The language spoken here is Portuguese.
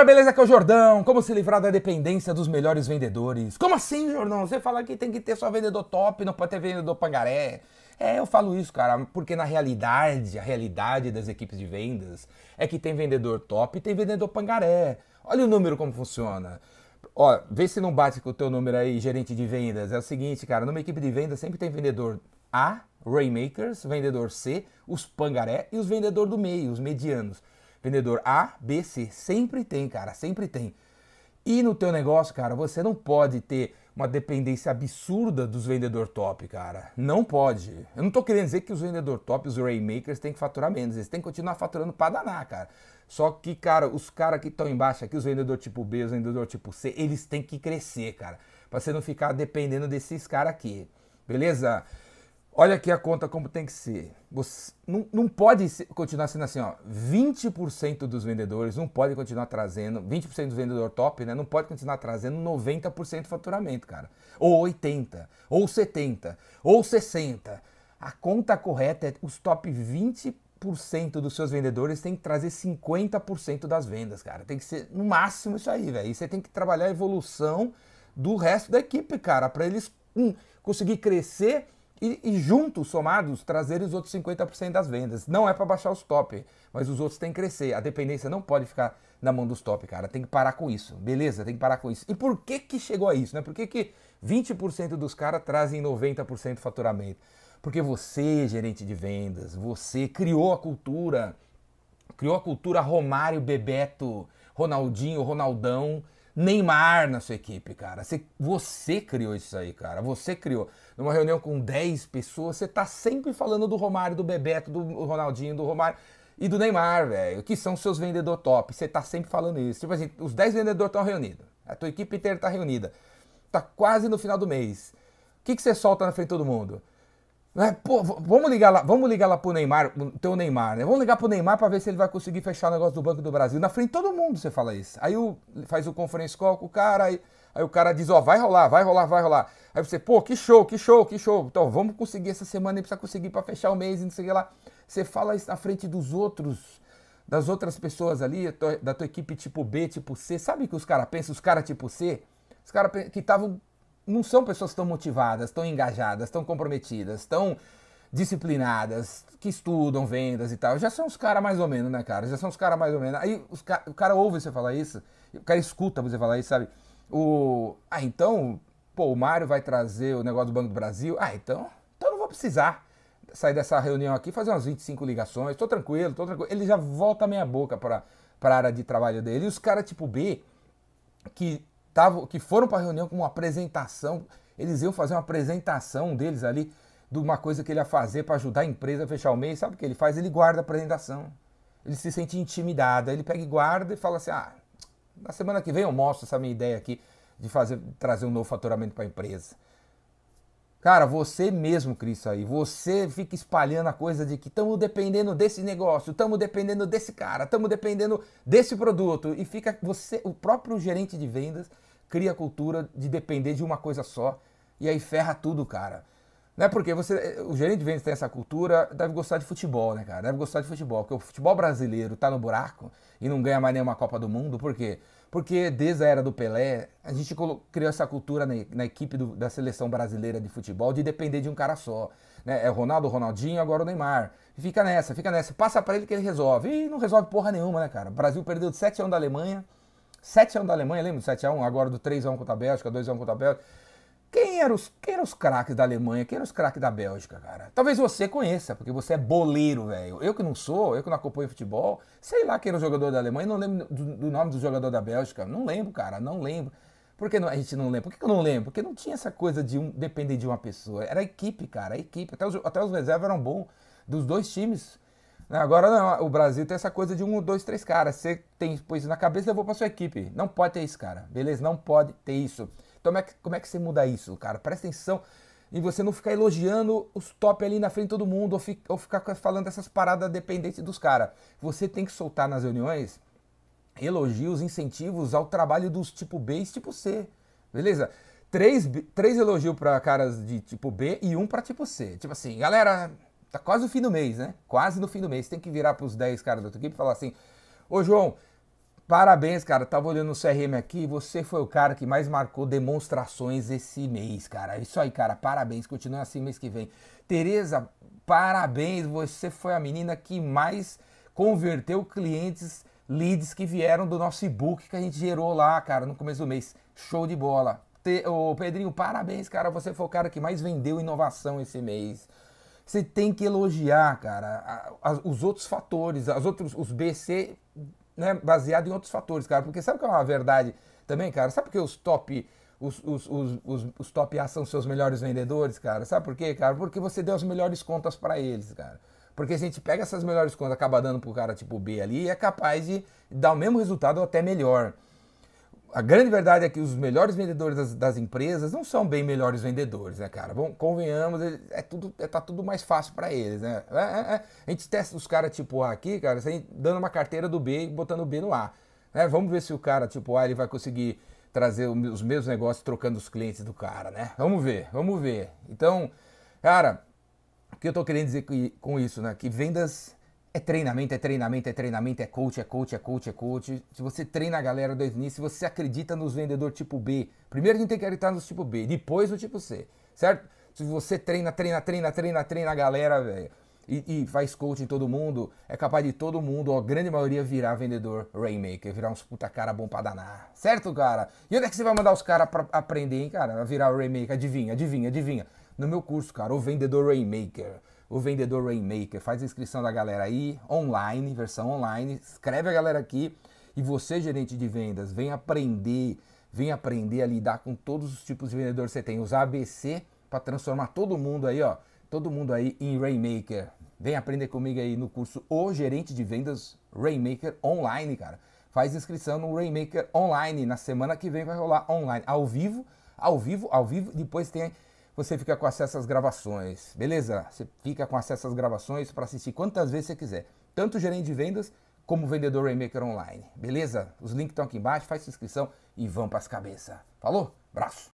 galera, beleza? Aqui é o Jordão. Como se livrar da dependência dos melhores vendedores? Como assim, Jordão? Você fala que tem que ter só vendedor top, não pode ter vendedor pangaré. É, eu falo isso, cara, porque na realidade, a realidade das equipes de vendas é que tem vendedor top e tem vendedor pangaré. Olha o número como funciona. Ó, vê se não bate com o teu número aí, gerente de vendas. É o seguinte, cara, numa equipe de vendas sempre tem vendedor A, Raymakers, vendedor C, os pangaré e os vendedor do meio, os medianos. Vendedor A, B, C. Sempre tem, cara, sempre tem. E no teu negócio, cara, você não pode ter uma dependência absurda dos vendedor top, cara. Não pode. Eu não tô querendo dizer que os vendedor top, os Raymakers, têm que faturar menos. Eles têm que continuar faturando pra danar, cara. Só que, cara, os caras que estão embaixo aqui, os vendedor tipo B, os vendedor tipo C, eles têm que crescer, cara. Pra você não ficar dependendo desses caras aqui. Beleza? Olha aqui a conta como tem que ser. Você não, não pode ser, continuar sendo assim, ó. 20% dos vendedores não pode continuar trazendo, 20% dos vendedores top, né? Não pode continuar trazendo 90% do faturamento, cara. Ou 80, ou 70, ou 60. A conta correta é os top 20% dos seus vendedores tem que trazer 50% das vendas, cara. Tem que ser no máximo isso aí, velho. E você tem que trabalhar a evolução do resto da equipe, cara, para eles um, conseguir crescer e, e, juntos, somados, trazer os outros 50% das vendas. Não é para baixar os top, mas os outros têm que crescer. A dependência não pode ficar na mão dos top, cara. Tem que parar com isso, beleza? Tem que parar com isso. E por que que chegou a isso, né? Por que que 20% dos caras trazem 90% de faturamento? Porque você, gerente de vendas, você criou a cultura, criou a cultura Romário, Bebeto, Ronaldinho, Ronaldão, Neymar na sua equipe, cara. Você, você criou isso aí, cara. Você criou. Numa reunião com 10 pessoas, você tá sempre falando do Romário, do Bebeto, do Ronaldinho, do Romário e do Neymar, velho, que são seus vendedores top. Você tá sempre falando isso. Tipo assim, os 10 vendedores estão reunidos. A tua equipe inteira tá reunida. Tá quase no final do mês. O que, que você solta na frente de todo mundo? É, pô, vamos ligar lá, vamos ligar lá pro Neymar, teu Neymar, né? Vamos ligar pro Neymar para ver se ele vai conseguir fechar o negócio do Banco do Brasil. Na frente de todo mundo você fala isso. Aí o, faz o conference call com o cara, aí, aí o cara diz, ó, vai rolar, vai rolar, vai rolar. Aí você, pô, que show, que show, que show. Então, vamos conseguir essa semana e precisa conseguir para fechar o mês e não sei o que lá. Você fala isso na frente dos outros, das outras pessoas ali, da tua equipe tipo B, tipo C. Sabe o que os caras pensam? Os caras tipo C, os caras que estavam não são pessoas tão motivadas, tão engajadas, tão comprometidas, tão disciplinadas, que estudam vendas e tal. Já são os caras mais ou menos, né, cara? Já são os caras mais ou menos. Aí os o cara ouve você falar isso, o cara escuta você falar isso, sabe? O, ah, então, pô, o Mário vai trazer o negócio do Banco do Brasil. Ah, então, então não vou precisar sair dessa reunião aqui, fazer umas 25 ligações, tô tranquilo, tô tranquilo. Ele já volta a meia boca para a área de trabalho dele. E os caras tipo B, que, tavam, que foram para a reunião com uma apresentação, eles iam fazer uma apresentação deles ali de uma coisa que ele ia fazer para ajudar a empresa a fechar o mês, sabe o que ele faz? Ele guarda a apresentação. Ele se sente intimidado. Ele pega e guarda e fala assim: ah, na semana que vem eu mostro essa minha ideia aqui de fazer, trazer um novo faturamento para a empresa. Cara, você mesmo cria isso aí. Você fica espalhando a coisa de que estamos dependendo desse negócio, estamos dependendo desse cara, estamos dependendo desse produto. E fica você, o próprio gerente de vendas, cria a cultura de depender de uma coisa só. E aí ferra tudo, cara. Não é porque você, o gerente de vendas tem essa cultura, deve gostar de futebol, né, cara? Deve gostar de futebol, porque o futebol brasileiro tá no buraco e não ganha mais nenhuma Copa do Mundo, por quê? Porque desde a era do Pelé, a gente criou essa cultura na, equipe do, da seleção brasileira de futebol de depender de um cara só. Né? É o Ronaldo, o Ronaldinho, agora o Neymar. fica nessa, fica nessa. Passa para ele que ele resolve. E não resolve porra nenhuma, né, cara? O Brasil perdeu de 7 a 1 da Alemanha. 7 a 1 da Alemanha, lembra do 7 a 1 Agora do 3 a 1 contra a Bélgica, 2 a 1 contra a Bélgica. Quem eram os, eram os craques da Alemanha? Quem eram os craques da Bélgica, cara? Talvez você conheça, porque você é boleiro, velho. Eu que não sou, eu que não acompanho futebol, sei lá quem era o jogador da Alemanha, não lembro do, do nome do jogador da Bélgica. Não lembro, cara, não lembro. Por que não, a gente não lembra? Por que, eu não lembro? Porque não tinha essa coisa de um, depender de uma pessoa. Era a equipe, cara, a equipe. Até os, até os reservas eram bons dos dois times. Agora não, o Brasil tem essa coisa de um, dois, três caras. Você tem pois na cabeça levou para sua equipe. Não pode ter isso, cara. Beleza? Não pode ter isso. Então, como é, que, como é que você muda isso, cara? Presta atenção em você não ficar elogiando os top ali na frente de todo mundo ou, fi, ou ficar falando dessas paradas dependentes dos caras. Você tem que soltar nas reuniões elogios, incentivos ao trabalho dos tipo B e tipo C. Beleza? Três, três elogios para caras de tipo B e um para tipo C. Tipo assim, galera, tá quase no fim do mês, né? Quase no fim do mês. Tem que virar para os 10 caras da tua equipe e falar assim: Ô João, Parabéns, cara. Tava olhando o CRM aqui. Você foi o cara que mais marcou demonstrações esse mês, cara. Isso aí, cara. Parabéns. Continua assim mês que vem. Tereza, parabéns. Você foi a menina que mais converteu clientes, leads que vieram do nosso e-book que a gente gerou lá, cara, no começo do mês. Show de bola. Ô, Pedrinho, parabéns, cara. Você foi o cara que mais vendeu inovação esse mês. Você tem que elogiar, cara, os outros fatores, os outros, os BC, né, baseado em outros fatores, cara. Porque sabe que é uma verdade também, cara? Sabe por que os top, os, os, os, os, os top A são seus melhores vendedores, cara? Sabe por quê, cara? Porque você deu as melhores contas para eles, cara. Porque a gente pega essas melhores contas, acaba dando pro cara tipo B ali e é capaz de dar o mesmo resultado ou até melhor a grande verdade é que os melhores vendedores das, das, empresas não são bem melhores vendedores, né, cara? Bom, convenhamos, é tudo, é, tá tudo mais fácil para eles, né? É, é, é, a gente testa os caras tipo A aqui, cara, assim, dando uma carteira do B e botando o B no A. Né? Vamos ver se o cara tipo A ele vai conseguir trazer os mesmos negócios trocando os clientes do cara, né? Vamos ver, vamos ver. Então, cara, o que eu tô querendo dizer com isso, né? Que vendas é treinamento, é treinamento, é treinamento, é coach, é coach, é coach, é coach. Se você treina a galera desde o início, se você acredita nos vendedores tipo B, primeiro a gente tem que acreditar nos tipo B, depois no tipo C, certo? Se você treina, treina, treina, treina, treina a galera, velho, e, e, faz coach em todo mundo, é capaz de todo mundo, a grande maioria, virar vendedor Rainmaker, virar uns puta cara bom pra danar, certo, cara? E onde é que você vai mandar os caras pra aprender, hein, cara? Virar Rainmaker? Adivinha, adivinha, adivinha. No meu curso, cara, o vendedor Rainmaker o vendedor Rainmaker. Faz a inscrição da galera aí, online, versão online. Escreve a galera aqui. E você, gerente de vendas, vem aprender, vem aprender a lidar com todos os tipos de vendedor que você tem. Usar ABC para transformar todo mundo aí, ó. Todo mundo aí em Rainmaker. Vem aprender comigo aí no curso O Gerente de Vendas Rainmaker Online, cara. Faz inscrição no Rainmaker Online. Na semana que vem vai rolar online. Ao vivo, ao vivo, ao vivo. Depois tem você fica com acesso às gravações, beleza? Você fica com acesso às gravações para assistir quantas vezes você quiser, tanto gerente de vendas como vendedor Rainmaker Online, beleza? Os links estão aqui embaixo, faz sua inscrição e vão para as cabeças. Falou? Braço!